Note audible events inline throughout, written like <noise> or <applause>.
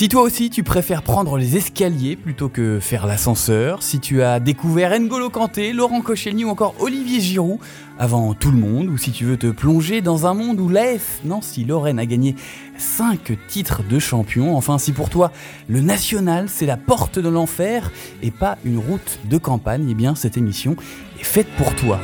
Si toi aussi tu préfères prendre les escaliers plutôt que faire l'ascenseur, si tu as découvert N'Golo Kanté, Laurent Koscielny ou encore Olivier Giroud avant tout le monde, ou si tu veux te plonger dans un monde où l'AF Nancy Lorraine a gagné 5 titres de champion, enfin si pour toi le national c'est la porte de l'enfer et pas une route de campagne, eh bien cette émission est faite pour toi.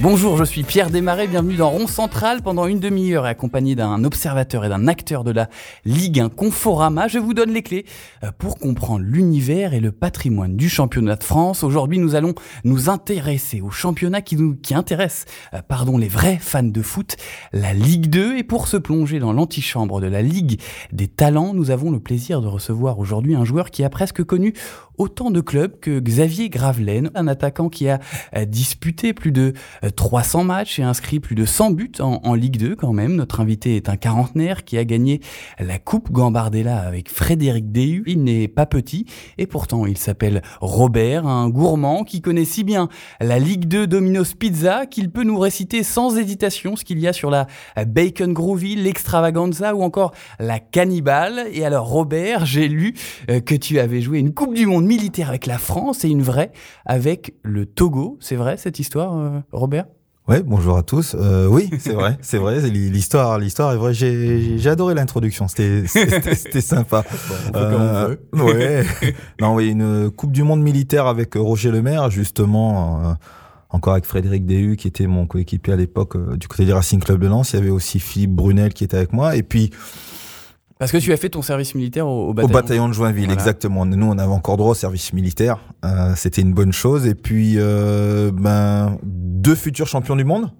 Bonjour, je suis Pierre Desmarais, bienvenue dans Rond Central pendant une demi-heure accompagné d'un observateur et d'un acteur de la Ligue 1 Conforama. Je vous donne les clés euh, pour comprendre l'univers et le patrimoine du championnat de France. Aujourd'hui, nous allons nous intéresser au championnat qui nous qui intéresse euh, pardon, les vrais fans de foot, la Ligue 2 et pour se plonger dans l'antichambre de la Ligue des talents, nous avons le plaisir de recevoir aujourd'hui un joueur qui a presque connu autant de clubs que Xavier Gravelaine, un attaquant qui a euh, disputé plus de 300 matchs et inscrit plus de 100 buts en, Ligue 2 quand même. Notre invité est un quarantenaire qui a gagné la Coupe Gambardella avec Frédéric Déhu. Il n'est pas petit et pourtant il s'appelle Robert, un gourmand qui connaît si bien la Ligue 2 Domino's Pizza qu'il peut nous réciter sans hésitation ce qu'il y a sur la Bacon Groovy, l'Extravaganza ou encore la Cannibale. Et alors Robert, j'ai lu euh, que tu avais joué une Coupe du Monde militaire avec la France et une vraie avec le Togo. C'est vrai cette histoire, euh, Robert? Ouais, bonjour à tous. Euh, oui, c'est vrai, <laughs> c'est vrai. L'histoire, l'histoire est vraie. J'ai adoré l'introduction. C'était, c'était sympa. <laughs> Bon, euh, ouais. <laughs> non, oui, une Coupe du Monde militaire avec Roger Lemaire, justement. Euh, encore avec Frédéric Déhu, qui était mon coéquipier à l'époque euh, du côté du Racing Club de Lens. Il y avait aussi Philippe Brunel qui était avec moi. Et puis, parce que tu as fait ton service militaire au, bataillon. Au bataillon de Joinville, exactement. Nous, on avait encore droit au service militaire. Euh, C'était une bonne chose. Et puis, euh, ben, deux futurs champions du monde.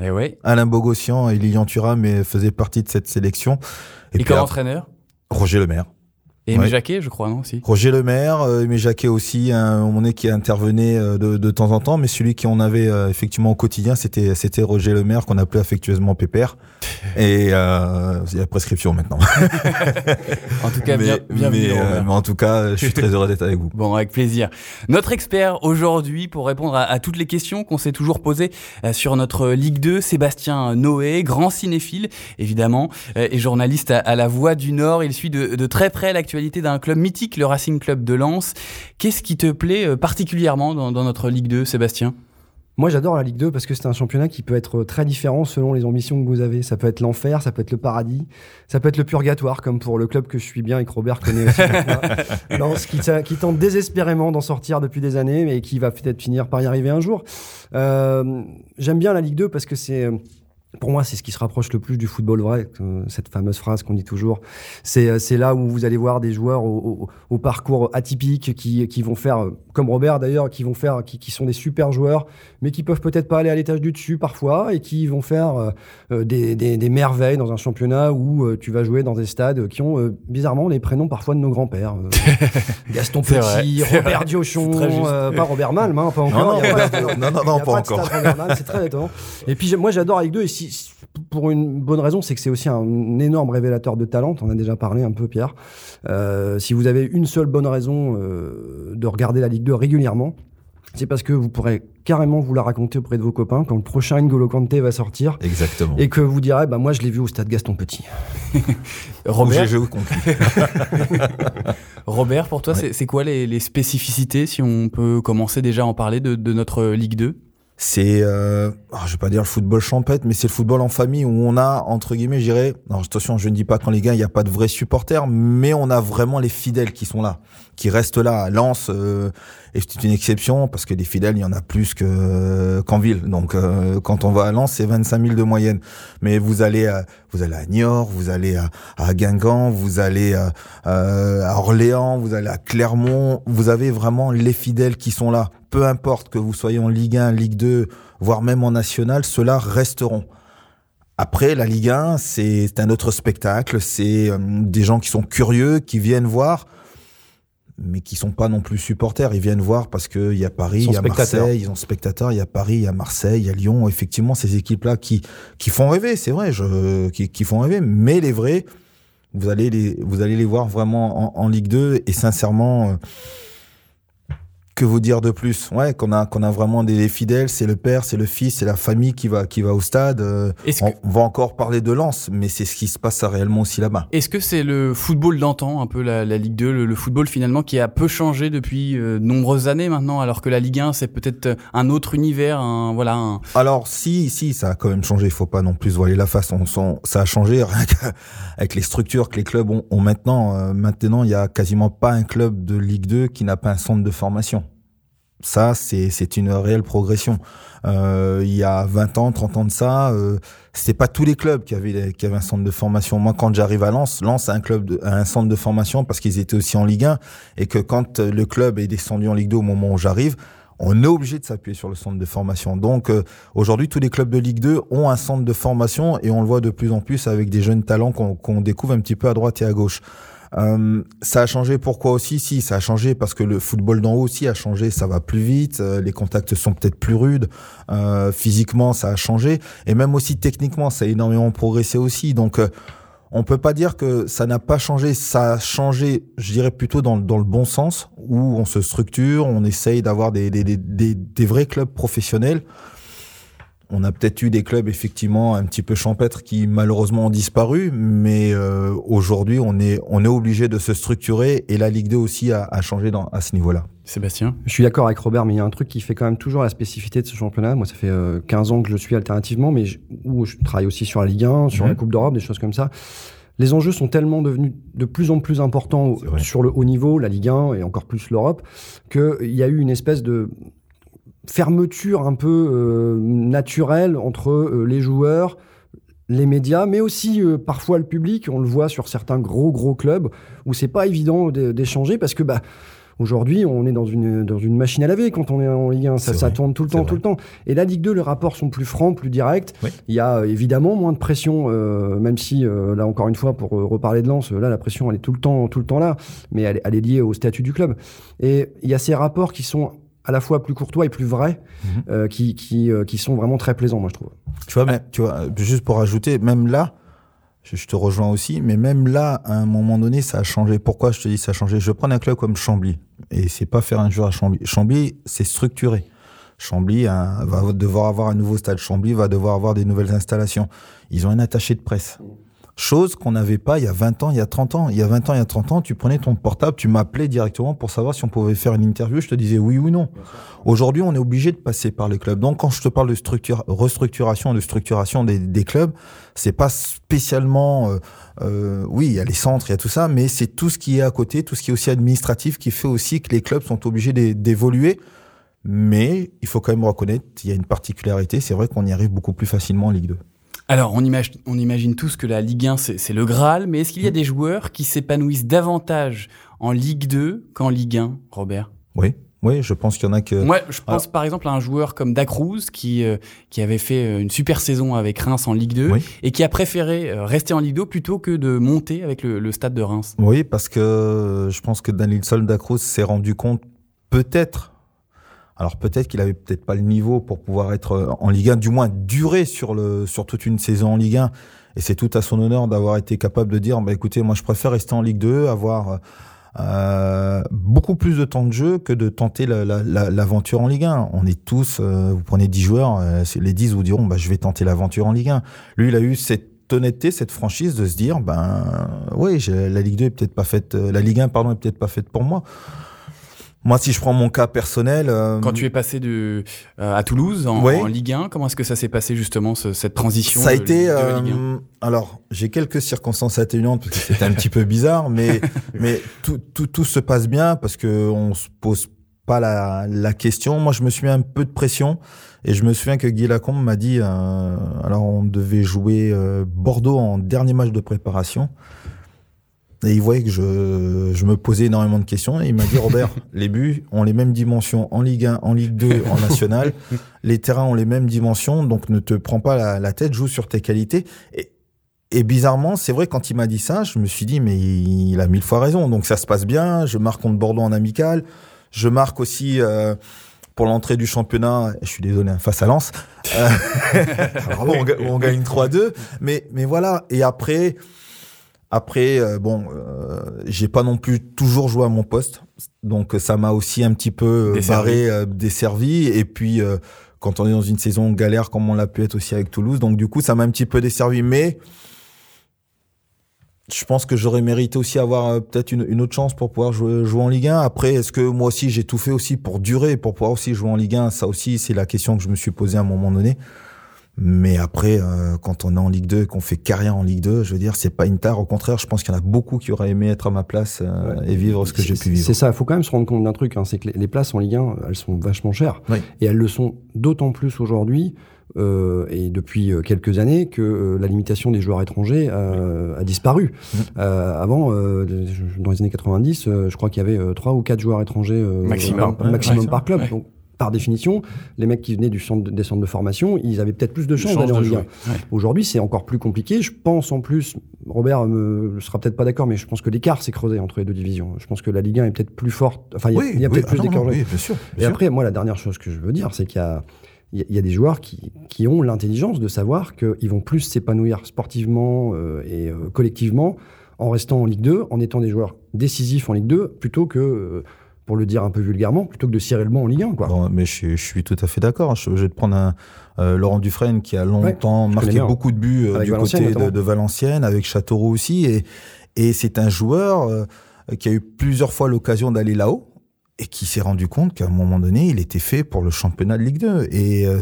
Et eh oui. Alain Bogossian et Lilian Thuram faisaient partie de cette sélection. Et, et comme entraîneur? Roger Lemaire. Et Aimé Jacquet, je crois, non aussi. Roger Lemaire, euh, Aimé Jacquet aussi, un moment donné qui intervenait euh, de, de, temps en temps, mais celui qu'on avait euh, effectivement au quotidien, c'était c'était Roger Lemaire qu'on appelait affectueusement Pépère. Et euh, il y a prescription maintenant. <laughs> en tout cas, bien, mais, mais, en tout cas, je suis très heureux d'être avec vous. <laughs> Bon, avec plaisir. Notre expert aujourd'hui pour répondre à, à, toutes les questions qu'on s'est toujours posées sur notre Ligue 2, Sébastien Noé, grand cinéphile évidemment, et journaliste à, à, La Voix du Nord. Il suit de, de très près l'actualité d'un club mythique, le Racing Club de Lens. Qu'est-ce qui te plaît euh, particulièrement dans, notre Ligue 2, Sébastien? Moi, j'adore la Ligue 2 parce que c'est un championnat qui peut être très différent selon les ambitions que vous avez. Ça peut être l'enfer, ça peut être le paradis, ça peut être le purgatoire, comme pour le club que je suis bien et que Robert connaît aussi. <laughs> Lens, qui, qui, tente désespérément d'en sortir depuis des années, mais qui va peut-être finir par y arriver un jour. Euh, J'aime bien la Ligue 2 parce que c'est pour moi, c'est ce qui se rapproche le plus du football vrai, euh, cette fameuse phrase qu'on dit toujours. C'est, euh, c'est là où vous allez voir des joueurs au, au, parcours atypique qui, qui vont faire, euh, comme Robert d'ailleurs, qui vont faire, qui, qui, sont des super joueurs, mais qui peuvent peut-être pas aller à l'étage du dessus parfois et qui vont faire des, des, des, merveilles dans un championnat où tu vas jouer dans des stades qui ont bizarrement les prénoms parfois de nos grands-pères. <laughs> Gaston Petit, Robert Diochon, pas Robert Malm, hein, pas encore. Non, non, non, pas, encore. C'est très étonnant. Et puis moi j'adore avec deux pour une bonne raison, c'est que c'est aussi un énorme révélateur de talent. On a déjà parlé un peu, Pierre. Euh, si vous avez une seule bonne raison euh, de regarder la Ligue 2 régulièrement, c'est parce que vous pourrez carrément vous la raconter auprès de vos copains quand le prochain N'Golo Kanté va sortir. Exactement. Et que vous direz, bah moi je l'ai vu au stade Gaston Petit. <laughs> Robert, <laughs> Robert, pour toi, c'est quoi les, spécificités, si on peut commencer déjà à en parler de, de notre Ligue 2 c'est, euh, oh, je vais pas dire le football champêtre, mais c'est le football en famille où on a, entre guillemets, je dirais, non, attention, je ne dis pas qu'en Ligue 1, il n'y a pas de vrais supporters, mais on a vraiment les fidèles qui sont là, qui restent là. Lens euh, c'est une exception parce que des fidèles, il y en a plus que qu'en ville. Donc, euh, quand on va à Lens, c'est 25 000 de moyenne. Mais vous allez, vous allez à Niort, vous allez à, à Guingamp, vous allez à, euh, à Orléans, vous allez à Clermont. Vous avez vraiment les fidèles qui sont là peu importe que vous soyez en Ligue 1, Ligue 2, voire même en National, ceux-là resteront. Après, la Ligue 1, c'est un autre spectacle. C'est euh, des gens qui sont curieux, qui viennent voir, mais qui sont pas non plus supporters. Ils viennent voir parce qu'il y a Paris, il y a Marseille, ils sont spectateurs. Il y a Paris, il y a Marseille, il y a Lyon. Effectivement, ces équipes-là qui qui font rêver, c'est vrai, je, qui, qui font rêver. Mais les vrais, vous allez les, vous allez les voir vraiment en, en Ligue 2 et sincèrement, que vous dire de plus? Ouais, qu'on a qu'on a vraiment des fidèles, c'est le père, c'est le fils, c'est la famille qui va qui va au stade. Euh, on, va encore parler de Lens, mais c'est ce qui se passe réellement aussi là-bas. Est-ce que c'est le football d'antan, un peu la, la, Ligue 2, le, football finalement qui a peu changé depuis euh, nombreuses années maintenant, alors que la Ligue 1 c'est peut-être un autre univers, un, voilà. Un... Alors si si, ça a quand même changé. Il faut pas non plus voiler la face. On, ça a changé avec les structures que les clubs ont, ont maintenant. Euh, maintenant, il y a quasiment pas un club de Ligue 2 qui n'a pas un centre de formation. Ça, c'est une réelle progression. Euh, il y a 20 ans, 30 ans de ça, euh, c'était pas tous les clubs qui avaient, qui avaient un centre de formation. Moi, quand j'arrive à Lens, Lens a un club, un centre de formation parce qu'ils étaient aussi en Ligue 1 et que quand le club est descendu en Ligue 2 au moment où j'arrive, on est obligé de s'appuyer sur le centre de formation. Donc euh, aujourd'hui, tous les clubs de Ligue 2 ont un centre de formation et on le voit de plus en plus avec des jeunes talents qu'on découvre un petit peu à droite et à gauche. Euh, ça a changé pourquoi aussi? Si, ça a changé parce que le football d'en haut aussi a changé, ça va plus vite, euh, les contacts sont peut-être plus rudes, euh, physiquement ça a changé, et même aussi techniquement ça a énormément progressé aussi. Donc euh, on peut pas dire que ça n'a pas changé, ça a changé, je dirais plutôt dans, dans le bon sens, où on se structure, on essaye d'avoir des, des, des, des, vrais clubs professionnels on a peut-être eu des clubs effectivement un petit peu champêtres qui malheureusement ont disparu, mais euh, aujourd'hui on est on est obligé de se structurer et la Ligue 2 aussi a, a changé dans, à ce niveau-là. Sébastien? Je suis d'accord avec Robert, mais il y a un truc qui fait quand même toujours la spécificité de ce championnat. Moi, ça fait 15 euh, ans que je suis alternativement, mais je, où je travaille aussi sur la Ligue 1, sur mhm. la Coupe d'Europe, des choses comme ça. Les enjeux sont tellement devenus de plus en plus importants sur le haut niveau, la Ligue 1 et encore plus l'Europe, qu'il y a eu une espèce de fermeture un peu euh, naturelle entre euh, les joueurs, les médias, mais aussi euh, parfois le public. On le voit sur certains gros gros clubs où c'est pas évident d'échanger parce que bah Aujourd'hui, on est dans une, dans une machine à laver quand on est en Ligue 1. Ça, ça tourne tout le temps, tout le temps. Et la Ligue 2, les rapports sont plus francs, plus directs. Il y a évidemment moins de pression, même si, là encore une fois, pour reparler de Lens, là, la pression, elle est tout le temps, tout le temps là. Mais elle, elle est liée au statut du club. Et il y a ces rapports qui sont à la fois plus courtois et plus vrais, mhm. euh, qui, qui, euh, qui sont vraiment très plaisants, moi, je trouve. Tu vois, mais, tu vois, juste pour ajouter, même là, je, te rejoins aussi, mais même là, à un moment donné, ça a changé. Pourquoi je te dis ça a changé? Je prends un club comme Chambly, et c'est pas faire un jour à Chambly. Chambly, c'est structuré. Chambly hein, va devoir avoir un nouveau stade. Chambly va devoir avoir des nouvelles installations. Ils ont un attaché de presse. Chose qu'on n'avait pas il y a 20 ans, il y a 30 ans. Il y a 20 ans, il y a 30 ans, tu prenais ton portable, tu m'appelais directement pour savoir si on pouvait faire une interview. Je te disais oui ou non. Aujourd'hui, on est obligé de passer par les clubs. Donc, quand je te parle de structure, restructuration, de structuration des, des clubs, c'est pas spécialement, euh, euh, oui, il y a les centres, il y a tout ça, mais c'est tout ce qui est à côté, tout ce qui est aussi administratif, qui fait aussi que les clubs sont obligés d'évoluer. Mais il faut quand même reconnaître, il y a une particularité. C'est vrai qu'on y arrive beaucoup plus facilement en Ligue 2. Alors, on imagine, on imagine tous que la Ligue 1, c'est le Graal, mais est-ce qu'il y a des joueurs qui s'épanouissent davantage en Ligue 2 qu'en Ligue 1, Robert? Oui. Oui, je pense qu'il y en a que. Moi, je pense par exemple à un joueur comme Dacruz qui euh, qui avait fait euh, une super saison avec Reims en Ligue 2 et qui a préféré euh, rester en Ligue 2 plutôt que de monter avec le, stade de Reims. Oui, parce que je pense que Daniel Sol Dacruz s'est rendu compte peut-être alors peut-être qu'il avait peut-être pas le niveau pour pouvoir être euh, en Ligue 1, du moins durer sur le sur toute une saison en Ligue 1. Et c'est tout à son honneur d'avoir été capable de dire, bah écoutez, moi je préfère rester en Ligue 2, avoir euh, beaucoup plus de temps de jeu que de tenter l'aventure en Ligue 1. On est tous, euh, vous prenez 10 joueurs, euh, les 10 vous diront, bah je vais tenter l'aventure en Ligue 1. Lui, il a eu cette honnêteté, cette franchise de se dire, ben oui, la Ligue 2 est peut-être pas faite, la Ligue 1 pardon est peut-être pas faite pour moi. Moi, si je prends mon cas personnel, euh, quand tu es passé de euh, à Toulouse en, Ligue 1, comment est-ce que ça s'est passé justement cette transition Ça a été. Euh, alors, j'ai quelques circonstances atténuantes parce que c'était un petit peu bizarre, mais <laughs> mais tout, tout tout se passe bien parce que on se pose pas la, la question. Moi, je me suis mis un peu de pression et je me souviens que Guy Lacombe m'a dit. alors, on devait jouer Bordeaux en dernier match de préparation. Et il voyait que je, je me posais énormément de questions. Et il m'a dit, <laughs> Robert, les buts ont les mêmes dimensions en Ligue 1, en Ligue 2, en National. <laughs> les terrains ont les mêmes dimensions, donc ne te prends pas la, la tête, joue sur tes qualités. Et, et bizarrement, c'est vrai, quand il m'a dit ça, je me suis dit, mais il a mille fois raison. Donc ça se passe bien. Je marque contre Bordeaux en amical. Je marque aussi euh, pour l'entrée du championnat. Je suis désolé, hein, face à Lens. Euh, <laughs> on, on, gagne 3-2. Mais, mais voilà. Et après Après, euh, bon, euh, j'ai pas non plus toujours joué à mon poste, donc ça m'a aussi un petit peu Desservi. barré, euh, desservi. Et puis, euh, quand on est dans une saison galère comme on l'a pu être aussi avec Toulouse, donc du coup, ça m'a un petit peu desservi. Mais je pense que j'aurais mérité aussi avoir euh, peut-être une, une autre chance pour pouvoir jouer, jouer en Ligue 1. Après, est-ce que moi aussi j'ai tout fait aussi pour durer, pour pouvoir aussi jouer en Ligue 1 Ça aussi, c'est la question que je me suis posée à un moment donné. Mais après, euh, quand on est en Ligue 2 et qu'on fait carrière en Ligue 2, je veux dire, c'est pas une tare. Au contraire, je pense qu'il y en a beaucoup qui auraient aimé être à ma place euh, et vivre ce que j'ai pu vivre. C'est ça, il faut quand même se rendre compte d'un truc, hein, c'est que les, les places en Ligue 1, elles sont vachement chères. Oui. Et elles le sont d'autant plus aujourd'hui, euh, et depuis euh, quelques années, que euh, la limitation des joueurs étrangers euh, a disparu. Mhm. Euh, avant, euh, dans les années 90, euh, je crois qu'il y avait euh, trois ou quatre joueurs étrangers euh, Maximum. par, maximum ouais, par club. ouais. Donc, par définition, les mecs qui venaient du centre de- des centres de formation, ils avaient peut-être plus de chances Chance d'aller en Ligue 1. jouer. Ouais. Aujourd'hui, c'est encore plus compliqué. Je pense en plus, Robert ne sera peut-être pas d'accord, mais je pense que l'écart s'est creusé entre les deux divisions. Je pense que la Ligue 1 est peut-être plus forte. Enfin, il y a, peut-être ah plus non, d'écart. oui, bien sûr. Et sûr. après, moi, la dernière chose que je veux dire, c'est qu'il y a, il y a- il y a des joueurs qui, qui ont l'intelligence de savoir qu'ils vont plus s'épanouir sportivement euh, et euh, collectivement en restant en Ligue 2, en étant des joueurs décisifs en Ligue 2, plutôt que, euh, pour le dire un peu vulgairement, plutôt que de cirer le banc en Ligue 1. Quoi. Bon, mais je, suis- je suis tout à fait d'accord. Je, je vais te prendre un, euh, Laurent Dufresne qui a longtemps marqué bien. beaucoup de buts euh, du Valenciennes, côté de, Valenciennes, avec Châteauroux aussi. Et, et c'est un joueur euh, qui a eu plusieurs fois l'occasion d'aller là-haut et qui s'est rendu compte qu'à un moment donné, il était fait pour le championnat de Ligue 2. Et, euh,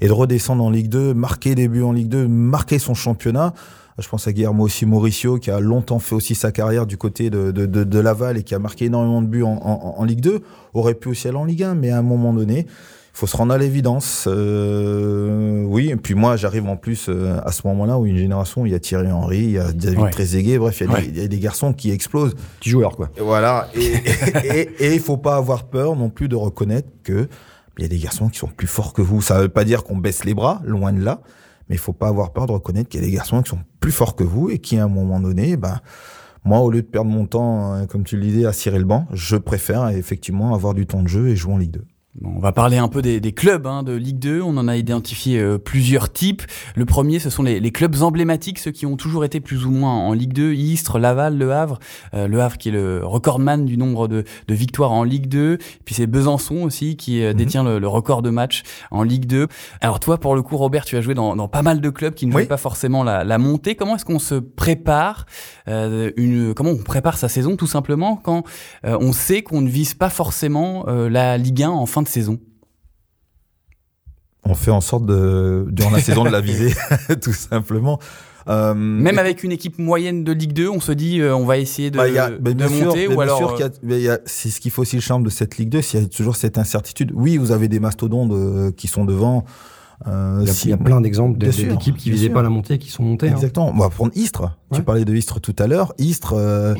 et de redescendre en Ligue 2, marquer des buts en Ligue 2, marquer son championnat. Je pense à Guillermo aussi Mauricio, qui a longtemps fait aussi sa carrière du côté de, de, de, de Laval et qui a marqué énormément de buts en, en, en Ligue 2, aurait pu aussi aller en Ligue 1, mais à un moment donné, il faut se rendre à l'évidence. Euh, oui, et puis moi, j'arrive en plus euh, à ce moment-là où une génération, il y a Thierry Henry, il y a David Ouais. Trezeguet, bref, il y, a Ouais. des, il y a des garçons qui explosent. Petit joueur, quoi. Et voilà, <laughs> et il faut pas avoir peur non plus de reconnaître que il y a des garçons qui sont plus forts que vous. Ça veut pas dire qu'on baisse les bras, loin de là, mais il faut pas avoir peur de reconnaître qu'il y a des garçons qui sont plus forts que vous et qui, à un moment donné, ben, moi, au lieu de perdre mon temps, euh, comme tu le disais, à cirer le banc, je préfère effectivement avoir du temps de jeu et jouer en Ligue 2. Bon, on va parler un peu des, des clubs hein, de Ligue 2. On en a identifié euh, plusieurs types. Le premier, ce sont les, les clubs emblématiques, ceux qui ont toujours été plus ou moins en Ligue 2. Istres, Laval, Le Havre. Euh, le Havre qui est le recordman du nombre de, de victoires en Ligue 2. Puis c'est Besançon aussi qui euh, détient le, le record de matchs en Ligue 2. Alors toi, pour le coup, Robert, tu as joué dans, dans pas mal de clubs qui ne Oui. jouaient pas forcément la, la montée. Comment est-ce qu'on se prépare euh, une, Comment on prépare sa saison tout simplement quand euh, on sait qu'on ne vise pas forcément euh, la Ligue 1 en fin de saison On fait en sorte de, durant la <laughs> saison, de la viser, <laughs> tout simplement. Euh, Même avec une équipe moyenne de Ligue 2, on se dit euh, on va essayer de, Bah, il y a- bah, de bien sûr, monter mais ou bien alors sûr euh, qu'il c'est ce qui fait aussi le charme de cette Ligue 2, c'est qu'il y a toujours cette incertitude. Oui, vous avez des mastodontes euh, qui sont devant. euh, Il y a, si- il y a plein d'exemples de- Bien de- d'équipes qui visaient sûr. pas la montée et qui sont montées. hein. Exactement. On va prendre Istres. Tu parlais de Istres tout à l'heure. Istres, euh,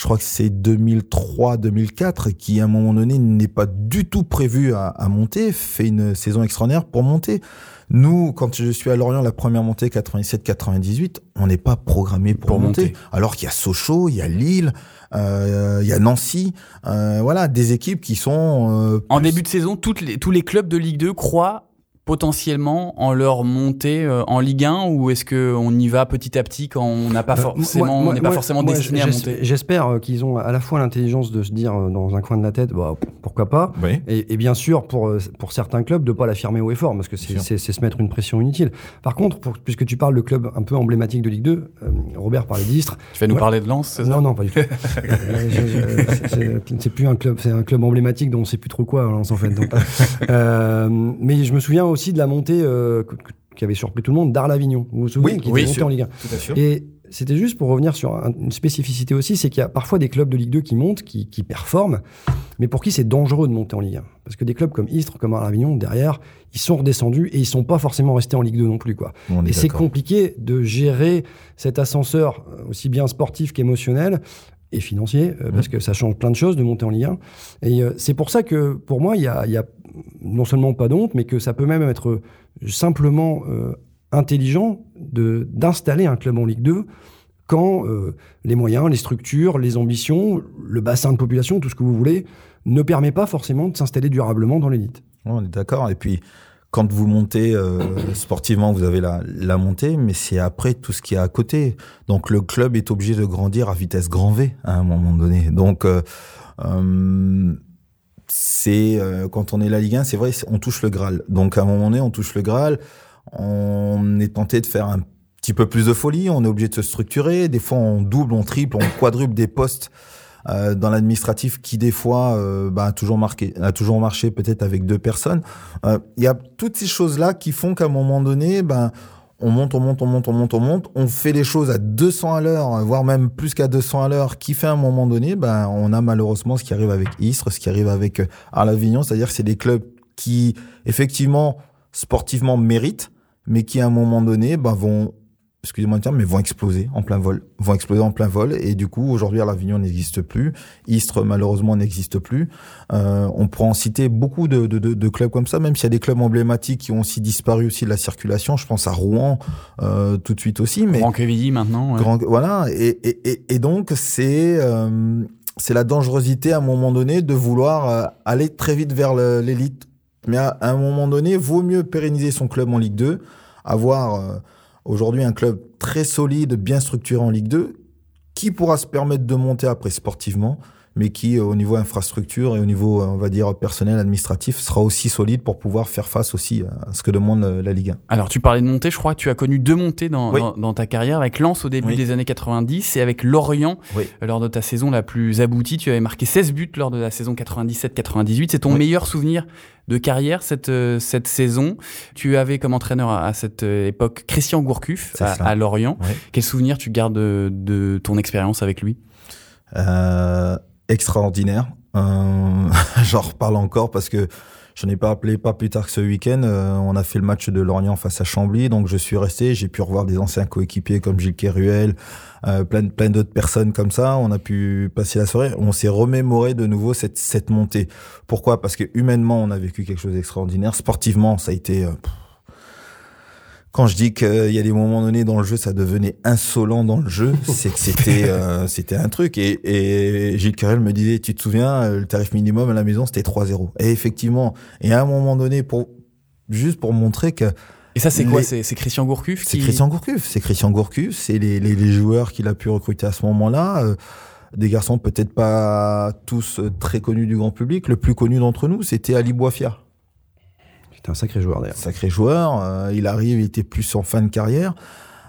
je crois que c'est 2003-2004 qui, à un moment donné, n'est pas du tout prévu à, à monter, fait une saison extraordinaire pour monter. Nous, quand je suis à Lorient, la première montée 97-98, on n'est pas programmé pour, Pour monter. monter. Alors qu'il y a Sochaux, il y a Lille, euh, il y a Nancy, euh, voilà, des équipes qui sont euh, en début de saison, toutes les, tous les clubs de Ligue 2 croient potentiellement en leur montée euh, en Ligue 1 ou est-ce qu'on y va petit à petit quand on n'a pas Euh, forcément, moi- on moi- n'est pas moi- forcément moi, destiné à monter? J'espère euh, qu'ils ont à la fois l'intelligence de se dire dans un coin de la tête, bah, pourquoi pas, Oui. et, et bien sûr pour, pour certains clubs de pas l'affirmer haut et fort, parce que c'est se mettre une pression inutile. Par contre, pour- puisque tu parles de club un peu emblématique de Ligue 2, euh, Robert parlait d'Istres. Tu vas nous Ouais. parler de Lens, c'est ça? Non, non, pas du tout. <laughs> C'est- plus un club, c'est un club emblématique dont on sait plus trop quoi, Lens, en fait. Donc, euh, mais je me souviens aussi de la montée euh, qui avait surpris tout le monde d'Arles-Avignon. Vous vous souvenez Oui, qui oui, était monté en Ligue 1. Tout à fait. Et c'était juste pour revenir sur un- une spécificité aussi, c'est qu'il y a parfois des clubs de Ligue 2 qui montent, qui, qui performent, mais pour qui c'est dangereux de monter en Ligue 1. Parce que des clubs comme Istres, comme Arles-Avignon, derrière, ils sont redescendus et ils sont pas forcément restés en Ligue 2 non plus. Quoi. On Et c'est compliqué de gérer cet ascenseur, euh, aussi bien sportif qu'émotionnel et financier, euh, parce que ça change plein de choses de monter en Ligue 1. Et euh, c'est pour ça que, pour moi, il y a, il y a non seulement pas d'honte, mais que ça peut même être euh, simplement euh, intelligent d'installer un club en Ligue 2 quand les moyens, les structures, les ambitions, le bassin de population, tout ce que vous voulez, ne permet pas forcément de s'installer durablement dans l'élite. On est d'accord. Et puis, quand vous montez euh, sportivement, vous avez la, la montée, mais c'est après tout ce qui est à côté. Donc le club est obligé de grandir à vitesse grand V à un moment donné. Donc euh, euh, c'est euh, quand on est la Ligue 1, c'est vrai, on touche le Graal. Donc à un moment donné, on touche le Graal. On est tenté de faire un petit peu plus de folie. On est obligé de se structurer. Des fois, on double, on triple, on quadruple des postes euh, dans l'administratif qui des fois euh, bah, a toujours marqué, a toujours marché peut-être avec deux personnes. Euh, Il y a toutes ces choses là qui font qu'à un moment donné, ben on monte, on monte, on monte, on monte, on monte, on fait les choses à 200 à l'heure, voire même plus qu'à 200 à l'heure, qui fait à un moment donné, ben on a malheureusement ce qui arrive avec Istres, ce qui arrive avec Arles-Avignon, c'est-à-dire que c'est des clubs qui effectivement sportivement méritent, mais qui à un moment donné ben, vont excusez-moi le terme, mais vont exploser en plein vol, vont exploser en plein vol. Et du coup, aujourd'hui, l'Avignon n'existe plus. Istres, malheureusement, n'existe plus. Euh, on pourrait en citer beaucoup de, de, de, clubs comme ça, même s'il y a des clubs emblématiques qui ont aussi disparu aussi de la circulation. Je pense à Rouen euh, tout de suite aussi. Mais Grand Quevilly maintenant. Ouais. Grand, voilà. Et, et, et, donc, c'est... Euh, c'est la dangerosité à un moment donné de vouloir euh, aller très vite vers l'élite. Mais à, à, un moment donné, vaut mieux pérenniser son club en Ligue 2, avoir euh, aujourd'hui un club très solide, bien structuré en Ligue 2, qui pourra se permettre de monter après sportivement, mais qui, au niveau infrastructure et au niveau, on va dire, personnel, administratif, sera aussi solide pour pouvoir faire face aussi à ce que demande la Ligue 1. Alors, tu parlais de montée, je crois que tu as connu deux montées dans, oui. dans, dans, ta carrière, avec Lens au début oui. des années 90 et avec Lorient oui. lors de ta saison la plus aboutie. Tu avais marqué 16 buts lors de la saison 97-98. C'est ton meilleur souvenir de carrière cette, cette saison. Tu avais comme entraîneur à, cette époque Christian Gourcuff à, à, Lorient. Quel souvenir tu gardes de, de ton expérience avec lui? Euh, extraordinaire. Euh, <laughs> J'en reparle encore parce que je n'ai pas appelé pas plus tard que ce week-end. Euh, on a fait le match de Lorient face à Chambly, donc je suis resté. J'ai pu revoir des anciens coéquipiers comme Gilles Keruel, euh, plein, plein d'autres personnes comme ça. On a pu passer la soirée. On s'est remémoré de nouveau cette, cette montée. Pourquoi? Parce que humainement, on a vécu quelque chose d'extraordinaire. Sportivement, ça a été... Euh, quand je dis qu'il y a des moments donnés dans le jeu, ça devenait insolent dans le jeu, <laughs> c'est que c'était euh, c'était un truc. Et, et Gilles Carrel me disait, tu te souviens, le tarif minimum à la maison, c'était 3-0. Et effectivement, et à un moment donné, pour juste pour montrer que et ça, c'est quoi? C'est Christian Gourcuff C'est Christian Gourcuff. C'est Christian Gourcuff. C'est les, les, les, joueurs qu'il a pu recruter à ce moment-là. Euh, des garçons peut-être pas tous très connus du grand public. Le plus connu d'entre nous, c'était Ali Boifia. C'était un sacré joueur d'ailleurs. Sacré joueur. Euh, il arrive, il était plus en fin de carrière.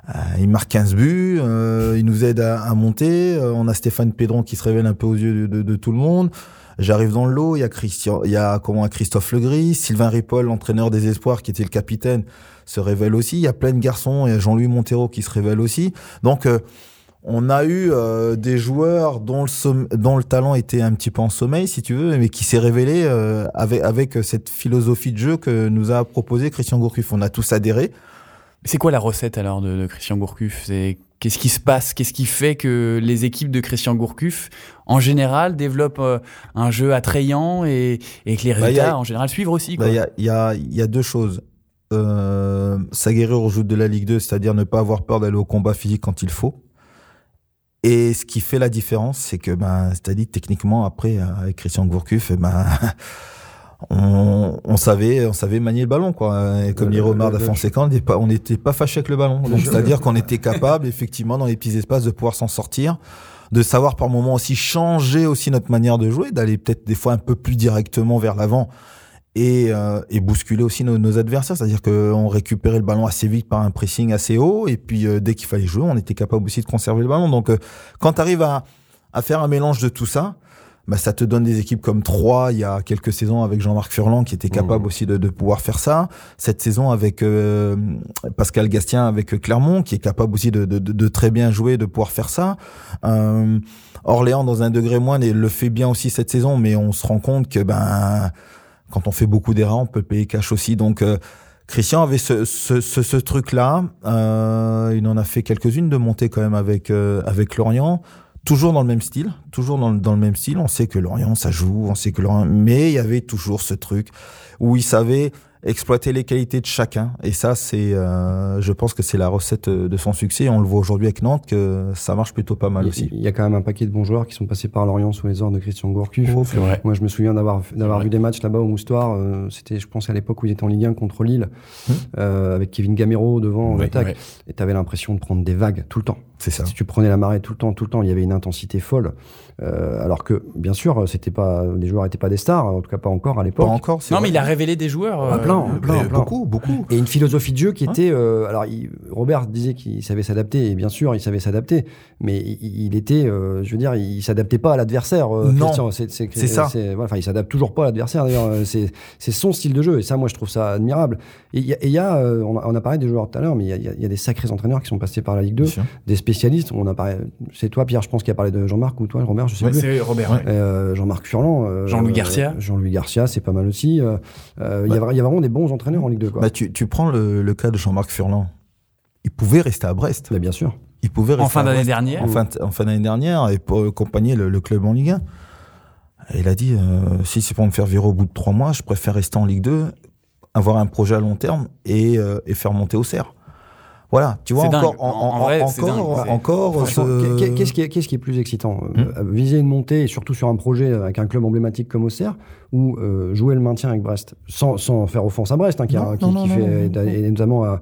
Euh, il marque 15 buts. Euh, il nous aide à, à monter. on a Stéphane Pédron qui se révèle un peu aux yeux de, de, de tout le monde. J'arrive dans le lot. Il y a Christian, il y a comment Christophe Legris, Sylvain Ripoll, l'entraîneur des espoirs, qui était le capitaine, se révèle aussi. Il y a plein de garçons. Il y a Jean-Louis Montero qui se révèle aussi. Donc on a eu euh, des joueurs dont le, dont le talent était un petit peu en sommeil, si tu veux, mais qui s'est révélé euh, avec, avec cette philosophie de jeu que nous a proposé Christian Gourcuff. On a tous adhéré. C'est quoi la recette alors de, de Christian Gourcuff? C'est Qu'est-ce qui se passe? Qu'est-ce qui fait que les équipes de Christian Gourcuff, en général, développent euh, un jeu attrayant et, et que les résultats, bah, a, en général, suivent aussi Il bah, y, a, y, a, y a deux choses. Euh, s'aguerrir au jeu de la Ligue 2, c'est-à-dire ne pas avoir peur d'aller au combat physique quand il faut. Et ce qui fait la différence, c'est que, ben, c'est-à-dire techniquement, après, avec Christian Gourcuff, ben, <laughs> on, on, savait, on savait manier le ballon, quoi. Et comme dit Romard Fonseca, on n'était pas, pas fâché avec le ballon. C'est-à-dire qu'on était capable, <laughs> effectivement, dans les petits espaces, de pouvoir s'en sortir, de savoir par moment aussi changer aussi notre manière de jouer, d'aller peut-être des fois un peu plus directement vers l'avant et, euh, et bousculer aussi nos, nos adversaires. C'est-à-dire qu'on récupérait le ballon assez vite par un pressing assez haut, et puis euh, dès qu'il fallait jouer, on était capable aussi de conserver le ballon. Donc euh, quand tu arrives à, à faire un mélange de tout ça, bah, ça te donne des équipes comme 3 il y a quelques saisons avec Jean-Marc Furlan qui était capable mmh. aussi de, de, pouvoir faire ça. Cette saison avec euh, Pascal Gastien avec Clermont qui est capable aussi de, de, de, très bien jouer, de pouvoir faire ça. Euh, Orléans dans un degré moins le fait bien aussi cette saison, mais on se rend compte que ben quand on fait beaucoup d'erreurs, on peut payer cash aussi. Donc euh, Christian avait ce, ce, ce, ce truc-là. Euh, il en a fait quelques-unes de monter quand même avec euh, avec Lorient. Toujours dans le même style, toujours dans le, dans le même style. On sait que Lorient, ça joue, on sait que Lorient, mais il y avait toujours ce truc où il savait exploiter les qualités de chacun. Et ça, c'est, euh, je pense que c'est la recette de son succès. On le voit aujourd'hui avec Nantes que ça marche plutôt pas mal Il- aussi. Il y a quand même un paquet de bons joueurs qui sont passés par Lorient sous les ordres de Christian Gourcuff. Oh, C'est vrai. Moi, je me souviens d'avoir d'avoir vu des matchs là-bas au Moustoir. euh, C'était, je pense, à l'époque où ils étaient en Ligue 1 contre Lille, euh, avec Kevin Gamero devant en Oui, attaque. Et tu avais l'impression de prendre des vagues tout le temps. C'est ça. Si tu prenais la marée tout le temps, tout le temps, il y avait une intensité folle. Euh, alors que, bien sûr, c'était pas, les joueurs n'étaient pas des stars, en tout cas pas encore à Pas l'époque. encore. c'est Non, vrai. mais il a révélé des joueurs. Ah, euh, plein, plein, plein. Beaucoup, beaucoup. Et une philosophie de jeu Hein qui était. euh, alors, il- Robert disait qu'il savait s'adapter, et bien sûr, il savait s'adapter, mais il, il était. euh, je veux dire, il s'adaptait pas à l'adversaire. euh, Non. Christian. c'est c'est- C'est ça. c'est- voilà, enfin, il s'adapte toujours pas à l'adversaire, d'ailleurs. C'est c'est son style de jeu, et ça, moi, je trouve ça admirable. Et il y a. et il y a, on, a on a parlé des joueurs tout à l'heure, mais il y a- y, y des sacrés entraîneurs qui sont passés par la Ligue 2, Bien sûr. des spécialistes. On a parlé. C'est toi, Pierre, je pense, qui a parlé de Jean-Marc, ou toi, Robert, je sais ouais, plus. c'est Robert. ouais. Euh, Jean-Marc Furlan. euh, Jean-Louis Garcia. Jean-Louis Garcia, c'est pas mal aussi. euh, euh, Il y a y, vraiment des bons entraîneurs en Ligue 2, quoi. Bah, tu, tu prends le, le cas de Jean-Marc Furlan. Il pouvait rester à Brest. Bah, bien sûr. Il pouvait rester En fin d'année dernière. En fin, en fin d'année dernière et pour accompagner le, le club en Ligue 1. Et il a dit euh, si c'est pour me faire virer au bout de trois mois, je préfère rester en Ligue 2, avoir un projet à long terme et, euh, et faire monter au cerf. Voilà, tu vois encore, en- En- en en- vrai, c'est encore, dingue. Encore. Ce- qu'est- qu'est-ce qui, est- qu'est-ce qui est plus excitant euh, Hmm. euh, Viser une montée, et surtout sur un projet avec un club emblématique comme Auxerre, ou euh, jouer le maintien avec Brest Sans, sans faire offense à Brest, hein, qui, a- qui- non, qui non, fait, non, non. et notamment à,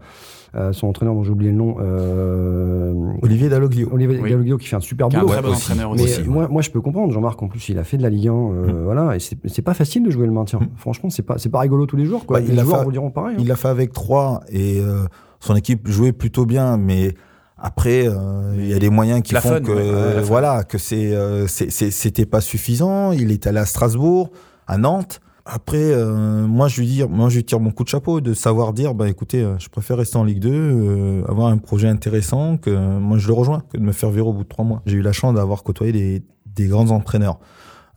à son entraîneur dont j'ai oublié le nom, euh, Olivier Dalloglio. Olivier Oui. Galloglio, qui fait un super est un boulot. très bon aussi. entraîneur Mais aussi. moi, moi, je peux comprendre. Jean-Marc, en plus, il a fait de la Ligue 1, euh, voilà, et c'est c'est pas facile de jouer le maintien. Franchement, c'est pas, c'est pas rigolo tous les jours, quoi. Bah, il les l'a joueurs fait- vous diront pareil. hein. Il l'a fait avec trois et euh, son équipe jouait plutôt bien, mais après euh, il y a des moyens qui La font fun, que ouais, voilà que c'est euh, c'est- c'était pas suffisant. Il est allé à Strasbourg, à Nantes. Après, euh, moi je lui dis, moi je lui tire mon coup de chapeau de savoir dire, bah écoutez, je préfère rester en Ligue 2, euh, avoir un projet intéressant que moi je le rejoins que de me faire virer au bout de trois mois. J'ai eu la chance d'avoir côtoyé des, des grands entraîneurs.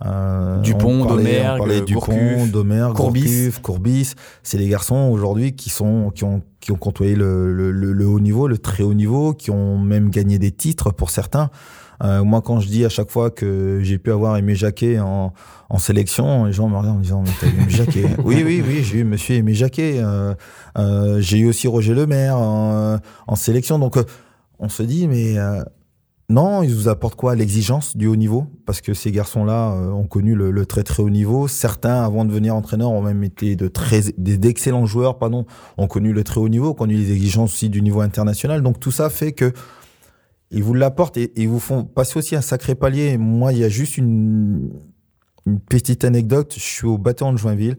Euh, Dupont, Domergue, Dupont, Domergue, Courbis. Courbis. C'est les garçons aujourd'hui qui sont qui ont qui ont côtoyé le, le, le- haut niveau, le très haut niveau, qui ont même gagné des titres pour certains. Euh, moi, quand je dis à chaque fois que j'ai pu avoir Aimé Jacquet en, en sélection, les gens me regardent en me disant mais t'as eu Aimé Jacquet <laughs> Oui, oui, oui, j'ai eu Monsieur Aimé Jacquet. Euh, euh, j'ai eu aussi Roger Lemaire en, en sélection. Donc, on se dit mais euh, non, ils vous apportent quoi L'exigence du haut niveau? Parce que ces garçons-là euh, ont connu le, le très très haut niveau. Certains, avant de devenir entraîneurs, ont même été de très d'excellents joueurs, pardon, ont connu le très haut niveau, ont connu les exigences aussi du niveau international. Donc tout ça fait que ils vous l'apportent et, ils vous font passer aussi un sacré palier. Moi, il y a juste une, petite anecdote. Je suis au bâtiment de Joinville.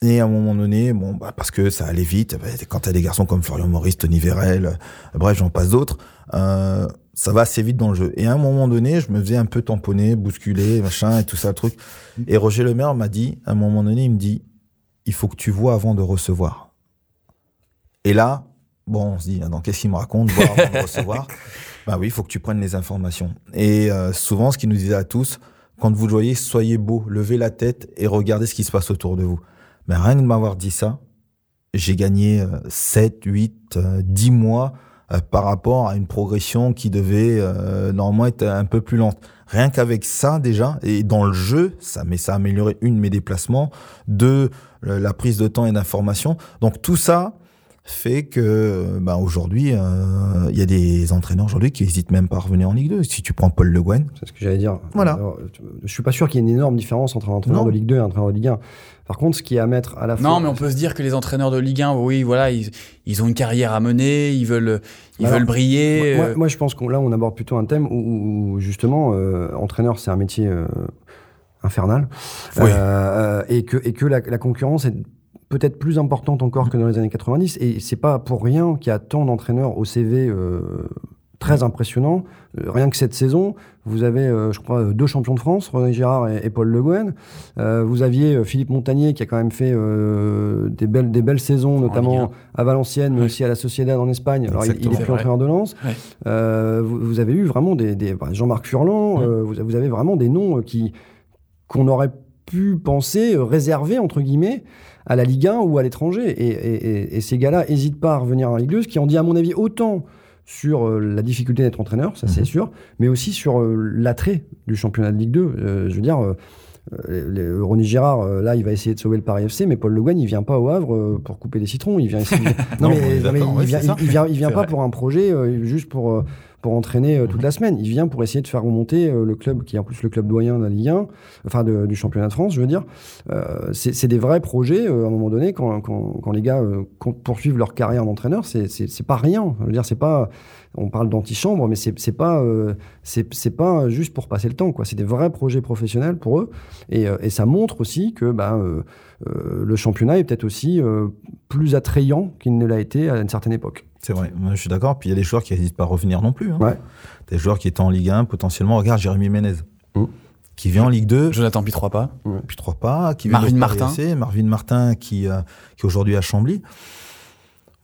Et à un moment donné, bon, bah, parce que ça allait vite, bah, quand t'as des garçons comme Florian Maurice, Tony Vérel, euh, bref, j'en passe d'autres, euh, ça va assez vite dans le jeu. Et à un moment donné, je me faisais un peu tamponner, bousculer, machin, et tout ça, le truc. Et Roger Lemaire m'a dit, à un moment donné, il me dit, il faut que tu vois avant de recevoir. Et là, bon, on se dit, attends, qu'est-ce qu'il me raconte, voir avant de recevoir? <laughs> Bah oui, il faut que tu prennes les informations. Et euh, souvent, ce qu'il nous disait à tous, quand vous le voyez, soyez beau, levez la tête et regardez ce qui se passe autour de vous. Mais rien que de m'avoir dit ça, j'ai gagné euh, 7, 8, euh, 10 mois par rapport à une progression qui devait euh, normalement être un peu plus lente. Rien qu'avec ça déjà, et dans le jeu, ça, mais ça a amélioré une mes déplacements, deux la prise de temps et d'information. Donc tout ça fait que bah, aujourd'hui, euh, il y a des entraîneurs aujourd'hui qui hésitent même pas à revenir en Ligue 2. Si tu prends Paul Le Guen, C'est ce que j'allais dire. Voilà. Alors, je suis pas sûr qu'il y ait une énorme différence entre un entraîneur Non. de Ligue 2 et un entraîneur de Ligue 1. Par contre, ce qui est à mettre à la fois. Non, mais on peut se dire que les entraîneurs de Ligue 1, oui, voilà, ils, ils ont une carrière à mener, ils veulent, ils Alors, veulent briller. Moi, euh, moi, je pense qu'on là, on aborde plutôt un thème où, justement, euh, entraîneur, c'est un métier euh, infernal, Oui. Euh, et que et que la, la concurrence est peut-être plus importante encore que dans les années 90. Et c'est pas pour rien qu'il y a tant d'entraîneurs au CV euh, très impressionnants. Euh, rien que cette saison, vous avez, euh, je crois, deux champions de France, René Girard et, et Paul Le Guen. Euh, vous aviez euh, Philippe Montagnier qui a quand même fait euh, des belles des belles saisons, notamment à Valenciennes, mais Ouais. aussi à la Sociedad en Espagne. Alors il, il est plus entraîneur de Lens. Ouais. Euh, vous, vous avez eu vraiment des, des bah, Jean-Marc Furlan. Euh, vous, vous avez vraiment des noms euh, qui qu'on aurait pu penser euh, réservés entre guillemets à la Ligue 1 ou à l'étranger. Et, et- et- et ces gars-là n'hésitent pas à revenir en Ligue 2, ce qui en dit à mon avis autant sur euh, la difficulté d'être entraîneur, ça c'est Mhm. sûr, mais aussi sur euh, l'attrait du championnat de Ligue 2. Euh, je veux dire, euh, euh, Ronny Girard, là, il va essayer de sauver le Paris FC, mais Paul Le Guen, il vient pas au Havre pour couper les citrons. Il vient ici. non, <laughs> Non, mais, non, il, vient, il, il vient, il vient pas vrai. pour un projet juste pour, pour entraîner euh, toute Mhm. la semaine. Il vient pour essayer de faire remonter euh, le club qui est en plus le club doyen de la Ligue 1, enfin de- du championnat de France, je veux dire. Euh, c'est des vrais projets à un moment donné quand, quand, quand les gars poursuivent leur carrière d'entraîneur. C'est pas rien. Je veux dire, c'est pas. On parle d'antichambre, mais c'est pas euh, c'est c'est pas juste pour passer le temps. quoi. C'est des vrais projets professionnels pour eux. Et, euh, et ça montre aussi que bah, euh, le championnat est peut-être aussi plus attrayant qu'il ne l'a été à une certaine époque. C'est vrai, moi, je suis d'accord. Puis il y a des joueurs qui n'hésitent pas à revenir non plus. hein. Ouais. Des joueurs qui étaient en Ligue 1, potentiellement. Regarde Jérémy Ménez, Mm. qui vient en Ligue 2, Jonathan Pitrois pas. puis trois pas, qui vient Marvin Martin. Marvin Martin qui, euh, qui est aujourd'hui à Chambly.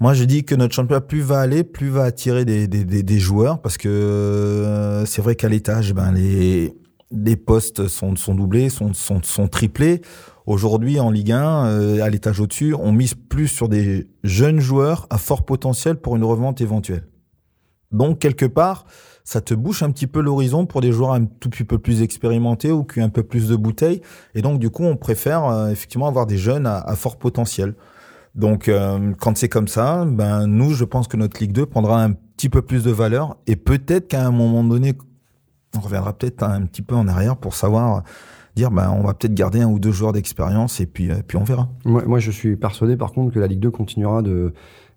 Moi, je dis que notre championnat, plus va aller, plus va attirer des, des, des, des joueurs, parce que euh, c'est vrai qu'à l'étage, ben, les, les postes sont, sont doublés, sont, sont, sont triplés. Aujourd'hui, en Ligue 1, euh, à l'étage au-dessus, on mise plus sur des jeunes joueurs à fort potentiel pour une revente éventuelle. Donc, quelque part, ça te bouche un petit peu l'horizon pour des joueurs un tout petit peu plus expérimentés ou qui ont un peu plus de bouteilles. Et donc, du coup, on préfère euh, effectivement avoir des jeunes à, fort potentiel. Donc, euh, quand c'est comme ça, ben nous, je pense que notre Ligue 2 prendra un petit peu plus de valeur et peut-être qu'à un moment donné, on reviendra peut-être un petit peu en arrière pour savoir dire, ben on va peut-être garder un ou deux joueurs d'expérience et puis, euh, puis on verra. Moi, moi, je suis persuadé par contre que la Ligue 2 continuera de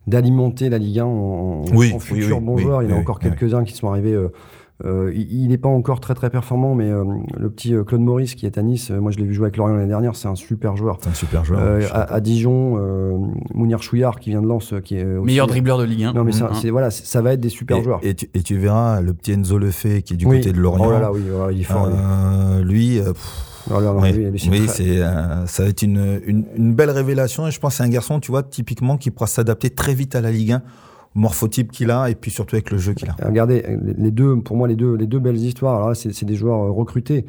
d'alimenter la Ligue 1 en, Oui, en oui, futurs oui, bons oui, joueurs. Il y en a oui, encore oui. quelques-uns qui sont arrivés. euh, euh, il n'est pas encore très très performant, mais euh, le petit euh, Claude Maurice qui est à Nice, euh, moi je l'ai vu jouer avec Lorient l'année dernière, c'est un super joueur. C'est un super joueur. Euh, à, à Dijon, euh, Mounir Chouillard qui vient de Lens, euh, qui est aussi- Meilleur dribbleur de Ligue 1. Non mais ça, Hein. c'est voilà, c'est- ça va être des super et, joueurs. Et tu, et tu verras le petit Enzo Lefebvre qui est du Oui. côté de Lorient. Oh là là, oui, voilà, il est fort. lui. Euh, euh, pff, Oh oui, c'est oui, très- c'est euh, ça va être une, une, une belle révélation et je pense que c'est un garçon, tu vois, typiquement qui pourra s'adapter très vite à la Ligue 1, au morphotype qu'il a et puis surtout avec le jeu qu'il a. Regardez, les deux, pour moi, les deux, les deux belles histoires. Alors là, c'est c'est des joueurs euh, recrutés.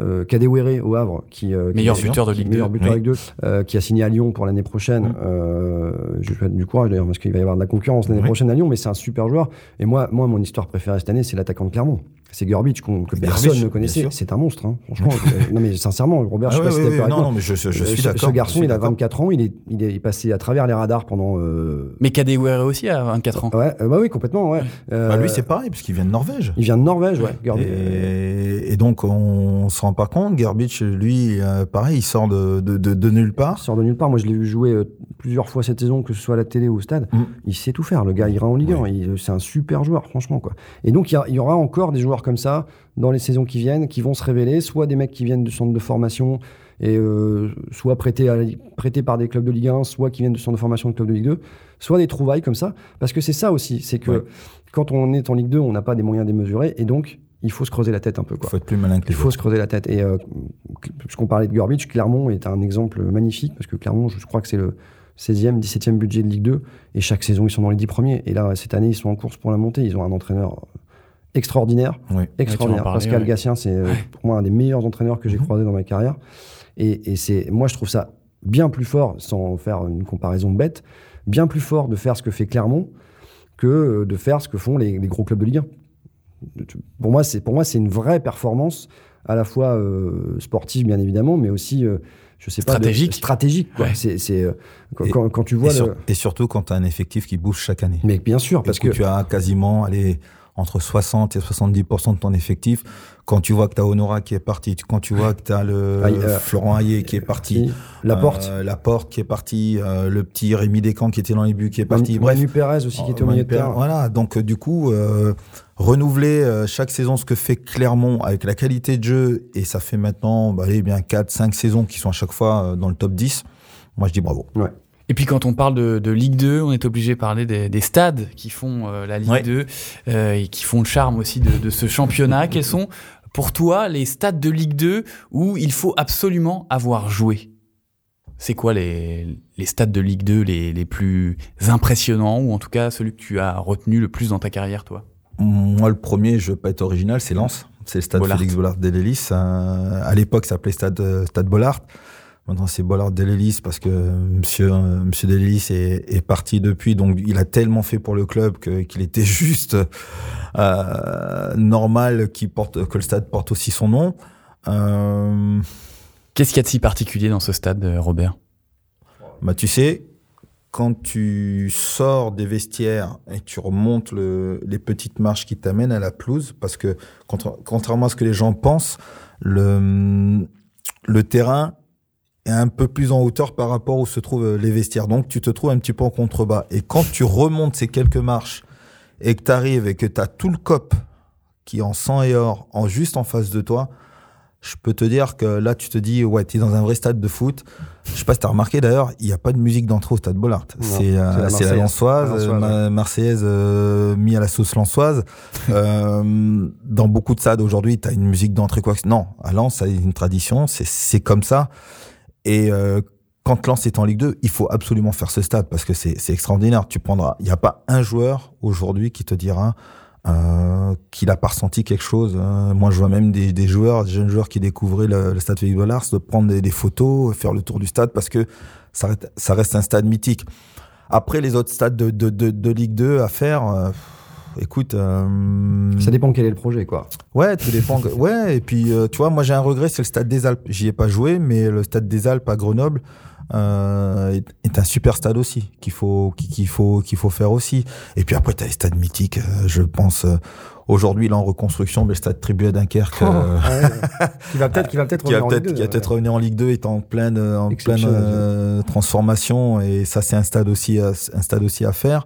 Euh, Kadewere au Havre, qui, euh, Meilleur qui- buteur de qui- Ligue 2. meilleur buteur Oui. Ligue 2, euh, qui a signé à Lyon pour l'année prochaine. Mm. Euh, je lui souhaite du courage d'ailleurs, parce qu'il va y avoir de la concurrence l'année Oui. prochaine à Lyon, mais c'est un super joueur. Et moi, moi, mon histoire préférée cette année, c'est l'attaquant de Clermont. C'est Gurbic, qu'on- que Gurbic, personne ne connaissait. C'est un monstre, hein, franchement. <laughs> Euh, non, mais sincèrement, Robert, je Ah sais ouais, pas si ouais, ouais, non, mais je, je, je Euh, suis ce- d'accord. Ce je garçon, il a d'accord. 24 ans, il est, il est passé à travers les radars pendant. euh, Mais Kadewere aussi à 24 ans. Ouais, euh, bah oui, complètement, ouais. Bah, Euh, lui, c'est pareil, parce qu'il vient de Norvège. il vient de Norvège, ouais. Gurbic. Et, et donc, on se rend pas compte. Gerbic, lui, euh, pareil, il sort de, de, de, de nulle Il part. sort de nulle part. Moi, je l'ai vu jouer plusieurs fois cette saison, que ce soit à la télé ou au stade. Mm. Il sait tout faire. Le gars, il ira en Ligue 1. Il- C'est un super joueur, franchement. Quoi. Et donc, il y, a- il y aura encore des joueurs comme ça dans les saisons qui viennent, qui vont se révéler, soit des mecs qui viennent du centre de formation et euh, soit prêtés, à prêtés par des clubs de Ligue 1, soit qui viennent du centre de formation de clubs de Ligue 2, soit des trouvailles comme ça. Parce que c'est ça aussi, c'est que Ouais. quand on est en Ligue 2, on n'a pas des moyens démesurés et donc il faut se creuser la tête un peu. Il faut être plus malin que les Il faut autres. se creuser la tête. Et euh, puisqu'on parlait de Gurbic, Clermont est un exemple magnifique parce que Clermont, je crois que c'est le 16e, 17e budget de Ligue 2 et chaque saison, ils sont dans les 10 premiers. Et là, cette année, ils sont en course pour la montée. Ils ont un entraîneur extraordinaire. Oui. Extraordinaire. Parler, Pascal ouais. Gatien, c'est euh, Ouais. pour moi un des meilleurs entraîneurs que j'ai Mhm. croisé dans ma carrière. Et, et c'est, moi, je trouve ça bien plus fort, sans faire une comparaison bête, bien plus fort de faire ce que fait Clermont que euh, de faire ce que font les, les gros clubs de Ligue 1. Pour moi, c'est pour moi c'est une vraie performance à la fois euh, sportive bien évidemment, mais aussi euh, je sais pas de- Stratégique. stratégique. quoi. Ouais. C'est, c'est, quand, Et- quand- tu Et, vois sur- le, et surtout quand tu as un effectif qui bouge chaque année. mais bien sûr parce que tu as quasiment allez, entre 60 et 70% de ton effectif. Quand tu vois que tu as Honora qui est parti, quand tu vois que tu as le Aïe, euh, Florent Hayé qui est parti, la porte, euh, la porte qui est parti, euh, le petit Rémi Descamps qui était dans les buts qui est parti. Manu, Bref, Manu Pérez aussi qui était au milieu de terrain. Voilà, donc euh, du coup, renouveler chaque saison ce que fait Clermont avec la qualité de jeu, et ça fait maintenant bah, allez, bien 4-5 saisons qui sont à chaque fois dans le top 10, moi je dis bravo. Et puis quand on parle de, de Ligue 2, on est obligé de parler des, des stades qui font euh, la Ligue Ouais. 2 euh, et qui font le charme aussi de, de ce championnat. Quels sont pour toi les stades de Ligue 2 où il faut absolument avoir joué? C'est quoi les, les stades de Ligue 2 les, les plus impressionnants ou en tout cas celui que tu as retenu le plus dans ta carrière toi? Moi, le premier, je veux pas être original, c'est Lens. C'est le stade Bollard. Félix Bollard Delélis. Euh, à l'époque, ça s'appelait stade, stade Bollard. Maintenant, c'est Bollard Delélis parce que monsieur, euh, monsieur Delélis est, est parti depuis. Donc, il a tellement fait pour le club que- qu'il était <laughs> juste euh, normal qu'il porte, que le stade porte aussi son nom. Euh, Qu'est-ce qu'il y a de si particulier dans ce stade, euh, Robert? Bah, Tu sais, quand tu sors des vestiaires et tu remontes le, les petites marches qui t'amènent à la pelouse, parce que contrairement à ce que les gens pensent, le, le terrain est un peu plus en hauteur par rapport où se trouvent les vestiaires. Donc tu te trouves un petit peu en contrebas. Et quand tu remontes ces quelques marches et que tu arrives et que tu as tout le cop qui est en sang et or en juste en face de toi, je peux te dire que là, tu te dis, ouais, tu es dans un vrai stade de foot. Je sais pas si tu as remarqué d'ailleurs, il n'y a pas de musique d'entrée au stade Bollard. C'est euh, la, lançoise, la marseillaise euh, mis à la sauce lançoise. euh, dans beaucoup de stades aujourd'hui, tu as une musique d'entrée quoi Non, à Lens, ça une tradition, c'est comme ça. Et euh, quand Lens est en Ligue 2, il faut absolument faire ce stade parce que c'est extraordinaire. Tu prendras, il n'y a pas un joueur aujourd'hui qui te dira euh, qu'il a pas ressenti quelque chose. Hein. Moi, je vois même des, des, joueurs, des jeunes joueurs qui découvraient le, le stade Félix Bollard, de prendre des, des, photos, faire le tour du stade parce que ça reste, ça reste un stade mythique. Après, les autres stades de, de, de, de Ligue 2 à faire, euh, écoute. Euh, ça dépend quel est le projet, quoi. Ouais, tout dépend. <laughs> ouais, et puis, euh, tu vois, moi, j'ai un regret, c'est le stade des Alpes. J'y ai pas joué, mais le stade des Alpes à Grenoble, euh, est, un super stade aussi qu'il faut qu'il faut qu'il faut faire aussi. Et puis après tu as les stades mythiques, euh, je pense euh, aujourd'hui là en reconstruction le stade Tribu à Dunkerque oh, <laughs> qui va peut-être qui va peut-être revenir, peut qui va peut-être revenir en Ligue 2 est en pleine en pleine transformation et ça c'est un stade aussi un stade aussi à faire.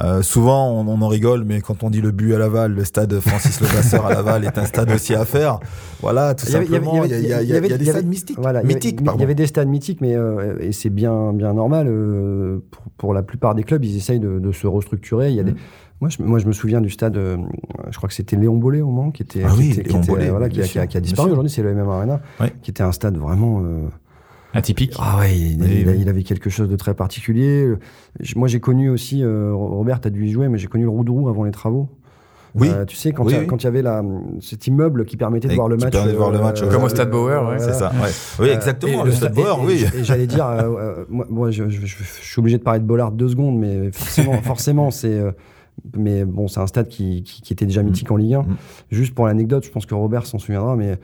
Euh, souvent, on, on, en rigole, mais quand on dit le but à Laval, le stade Francis Levasseur à Laval est un stade aussi à faire. Voilà, tout simplement. Il y, a, y, des stades mystiques. Voilà, mythiques, Il y avait des stades mythiques, mais euh, et c'est bien, bien normal. Euh, pour, pour, la plupart des clubs, ils essayent de, de se restructurer. Il y a des, mm. moi je, moi, je me souviens du stade, euh, je crois que c'était Léon Bollet au Mans, qui était, ah oui, qui, était, qui, était, voilà, qui, a, qui, a, qui, a, disparu aujourd'hui, c'est le MM Arena, ouais. qui était un stade vraiment euh, Atypique. Ah ouais, il, oui, il, oui. il, avait quelque chose de très particulier. Moi, j'ai connu aussi, euh, Robert, t'as dû y jouer, mais j'ai connu le Roudrou avant les travaux. Oui. Euh, tu sais, quand il oui, y, y, avait la, cet immeuble qui permettait de voir le match. Euh, voir le match comme au Stade Bauer, ouais. C'est ça. Ouais. Oui, exactement. le Stade Bauer, oui. Et, et j'allais dire, euh, moi, moi je, je, je, suis obligé de parler de Bollard deux secondes, mais forcément, <laughs> forcément, c'est. mais bon, c'est un stade qui, qui, qui, était déjà mythique en Ligue 1. Mm. Juste pour l'anecdote, je pense que Robert s'en souviendra, mais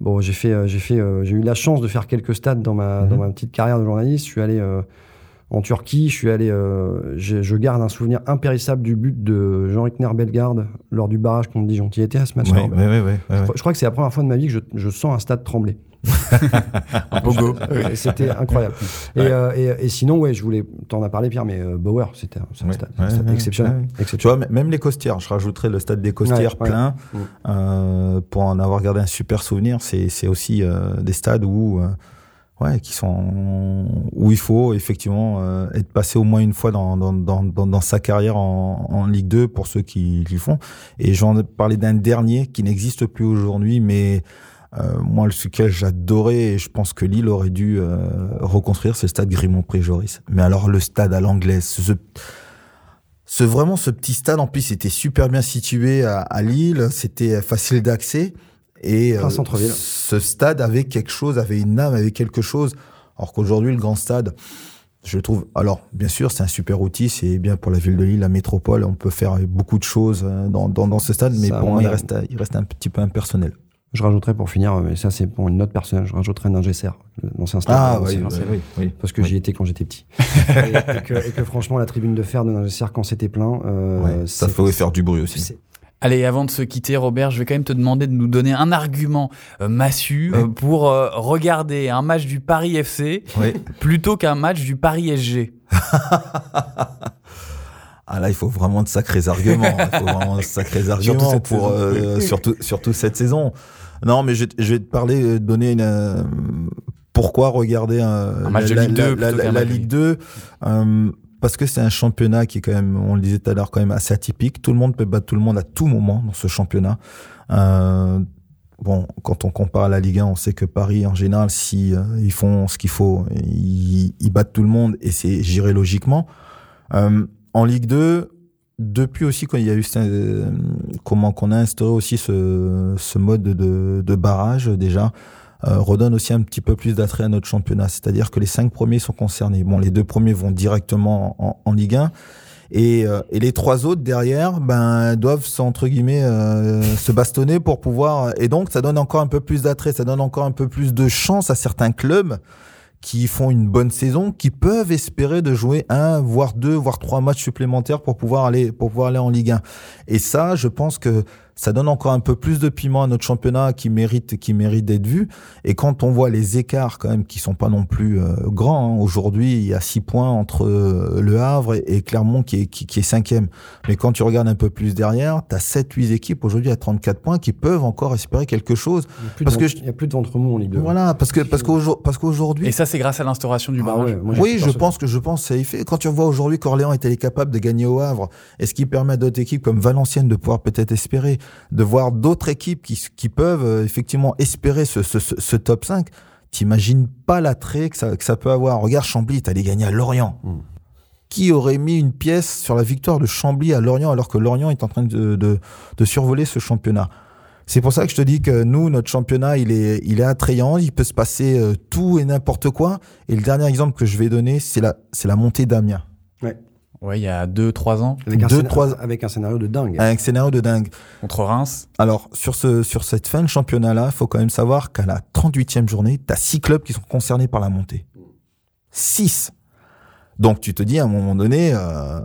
Bon, j'ai fait, j'ai fait, j'ai eu la chance de faire quelques stades dans ma, mmh. dans ma petite carrière de journaliste. Je suis allé euh, en Turquie. Je suis allé, euh, je garde un souvenir impérissable du but de Jean-Rickner Bellegarde lors du barrage contre Dijon. Tu y étais à ce match-là oui, oui, oui, oui, je, je, crois que c'est la première fois de ma vie que je, je sens un stade trembler. <laughs> un pogo. <laughs> c'était incroyable. Et, ouais. euh, et, et, sinon, ouais, je voulais, t'en as parlé Pierre, mais euh, Bauer, c'était un, un, stade, un stade exceptionnel, exceptionnel, Tu vois, même les Costières, je rajouterais le stade des Costières plein, mmh. euh, pour en avoir gardé un super souvenir. C'est aussi euh, des stades où, euh, ouais, qui sont où il faut effectivement euh, être passé au moins une fois dans, dans, dans, dans sa carrière en, en, Ligue 2 pour ceux qui l'y font. Et j'en parlais d'un dernier qui n'existe plus aujourd'hui, mais euh, moi, lequel j'adorais, et je pense que Lille aurait dû euh, reconstruire, c'est le stade Grimont-Pré-Joris. Mais alors, le stade à l'anglaise, ce, ce, vraiment ce petit stade, en plus, c'était super bien situé à, à Lille, c'était facile d'accès. Et euh, ce stade avait quelque chose, avait une âme, avait quelque chose. Alors qu'aujourd'hui, le grand stade, je trouve. Alors, bien sûr, c'est un super outil, c'est bien pour la ville de Lille, la métropole. On peut faire beaucoup de choses euh, dans, dans, dans ce stade, mais Ça, pour moi, il reste, il reste un petit peu impersonnel. Je rajouterais pour finir, mais ça c'est pour une note personnelle, je rajouterais un GSR, l'ancien stade. Ah oui, oui, oui, Parce que oui. j'y étais quand j'étais petit. et, <laughs> et, que, et, que, franchement, la tribune de fer de Ningesser quand c'était plein. Euh, ouais, ça pouvait faire du bruit aussi. Allez, avant de se quitter, Robert, je vais quand même te demander de nous donner un argument euh, massu euh, pour euh, regarder un match du Paris FC plutôt qu'un match du Paris SG. <laughs> Ah là, il faut vraiment de sacrés arguments. Il faut vraiment de sacrés <laughs> arguments surtout pour euh, surtout surtout cette saison. Non, mais je, je vais te parler, donner une pourquoi regarder un, un match la, de Ligue 2, la, la, la Ligue 2 euh, parce que c'est un championnat qui est quand même, on le disait tout à l'heure, quand même assez atypique. Tout le monde peut battre tout le monde à tout moment dans ce championnat. Euh, bon, quand on compare à la Ligue 1, on sait que Paris, en général, si euh, ils font ce qu'il faut, ils, battent tout le monde et c'est géré logiquement. Euh, en Ligue 2, depuis aussi quand il y a eu euh, comment qu'on a instauré aussi ce, ce mode de, de barrage déjà euh, redonne aussi un petit peu plus d'attrait à notre championnat. C'est-à-dire que les cinq premiers sont concernés. Bon, les deux premiers vont directement en, Ligue 1 Et, euh, et les trois autres derrière, ben doivent entre guillemets euh, se bastonner pour pouvoir. Et donc ça donne encore un peu plus d'attrait, ça donne encore un peu plus de chance à certains clubs qui font une bonne saison, qui peuvent espérer de jouer un, voire deux, voire trois matchs supplémentaires pour pouvoir aller, pour pouvoir aller en Ligue 1. Et ça, je pense que ça donne encore un peu plus de piment à notre championnat qui mérite, qui mérite d'être vu. Et quand on voit les écarts quand même qui sont pas non plus euh, grands, hein, aujourd'hui il y a six points entre euh, Le Havre et, Clermont qui est, qui, est cinquième. Mais quand tu regardes un peu plus derrière, tu as 7-8 équipes aujourd'hui à 34 points qui peuvent encore espérer quelque chose. Il parce que il y a plus de ventre mou en Ligue 2. Voilà, parce que parce qu'aujourd'hui parce qu'aujourd'hui. Et ça c'est grâce à l'instauration du ah barrage. oui, je pense que je pense ça y fait. Quand tu vois aujourd'hui qu'Orléans est capable de gagner au Havre, est-ce qui permet à d'autres équipes comme Valenciennes de pouvoir peut-être espérer de voir d'autres équipes qui, qui peuvent euh, effectivement espérer ce, ce, ce top 5, t'imagines pas l'attrait que ça, que ça peut avoir. Regarde Chambly, t'allais gagner à Lorient. Hmm. Qui aurait mis une pièce sur la victoire de Chambly à Lorient alors que Lorient est en train de, de, de survoler ce championnat? C'est pour ça que je te dis que nous, notre championnat, il est, il est attrayant, il peut se passer euh, tout et n'importe quoi. Et le dernier exemple que je vais donner, c'est la, c'est la montée d'Amiens. Ouais. Il y a 2-3 ans. Avec, un scénario, avec un scénario de dingue. Avec un scénario de dingue. Contre Reims. Alors, sur, ce, sur cette fin de championnat-là, il faut quand même savoir qu'à la 38e journée, tu as 6 clubs qui sont concernés par la montée. 6 Donc, tu te dis, à un moment donné, euh,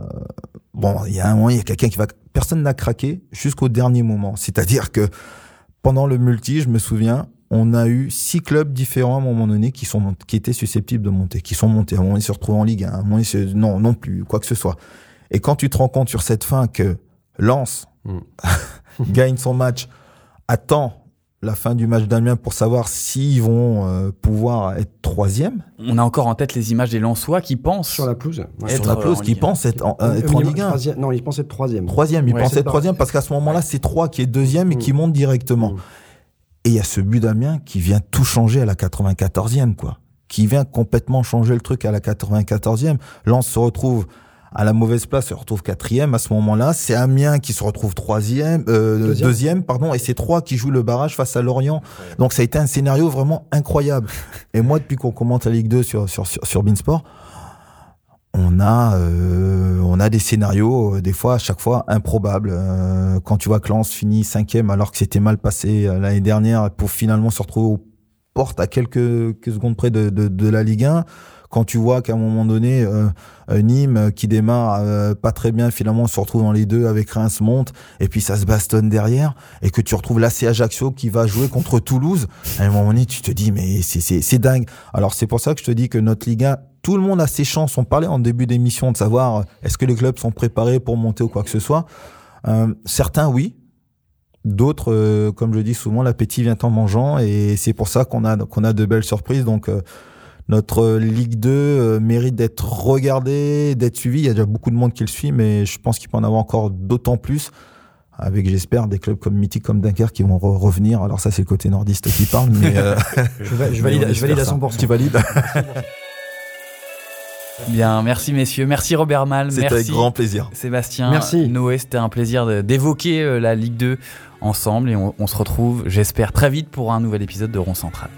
bon, il y a un moment, il y a quelqu'un qui va... Personne n'a craqué jusqu'au dernier moment. C'est-à-dire que pendant le multi, je me souviens, on a eu six clubs différents à un moment donné qui sont qui étaient susceptibles de monter, qui sont montés. À un moment, ils se retrouvent en Ligue 1. À un moment, non, non plus, quoi que ce soit. Et quand tu te rends compte sur cette fin que Lens mm. <laughs> gagne son match, attend la fin du match d'Amiens pour savoir s'ils vont euh, pouvoir être troisième. On a encore en tête les images des Lensois qui pensent sur la pelouse, sur la pelouse, qui pensent être en, euh, être en Ligue 1. Non, ils pensent être troisième. Troisième, ils pensent être troisième parce qu'à ce moment-là, c'est trois qui est deuxième et qui mm. monte directement. Mm. Et il y a ce but d'Amiens qui vient tout changer à la 94e, quoi. Qui vient complètement changer le truc à la 94e. Lens se retrouve à la mauvaise place, se retrouve quatrième à ce moment-là. C'est Amiens qui se retrouve troisième, euh, deuxième. pardon, et c'est trois qui jouent le barrage face à Lorient. Donc ça a été un scénario vraiment incroyable. et moi, depuis qu'on commente la Ligue 2 sur sur sur, sur Beansport, on a euh, on a des scénarios euh, des fois à chaque fois improbables. Euh, quand tu vois que Lens finit cinquième alors que c'était mal passé l'année dernière pour finalement se retrouver aux portes à quelques, secondes près de, de, de, la Ligue 1. Quand tu vois qu'à un moment donné Nîmes qui démarre pas très bien finalement se retrouve dans les deux avec Reims monte et puis ça se bastonne derrière et que tu retrouves l'AC Ajaccio qui va jouer contre Toulouse. À un moment donné tu te dis mais c'est c'est dingue. Alors c'est pour ça que je te dis que notre Ligue 1 tout le monde a ses chances. On parlait en début d'émission de savoir euh, est-ce que les clubs sont préparés pour monter ou quoi que ce soit. Euh, certains, oui. D'autres, euh, comme je dis souvent, l'appétit vient en mangeant et c'est pour ça qu'on a qu'on a de belles surprises. Donc notre Ligue 2 mérite d'être regardée, d'être suivie. Il y a déjà beaucoup de monde qui le suit, mais je pense qu'il peut en avoir encore d'autant plus avec j'espère des clubs comme mythiques comme Dunkerque qui vont revenir. Alors ça c'est le côté nordiste qui parle, mais <laughs> je, valide, <laughs> je valide à 100%. Tu valides? <laughs> Bien, merci messieurs, merci Robert Mal, c'était avec grand plaisir. Sébastien, merci. Noé, c'était un plaisir d'évoquer euh, la Ligue 2 ensemble et on, on se retrouve, j'espère, très vite pour un nouvel épisode de Rond Central.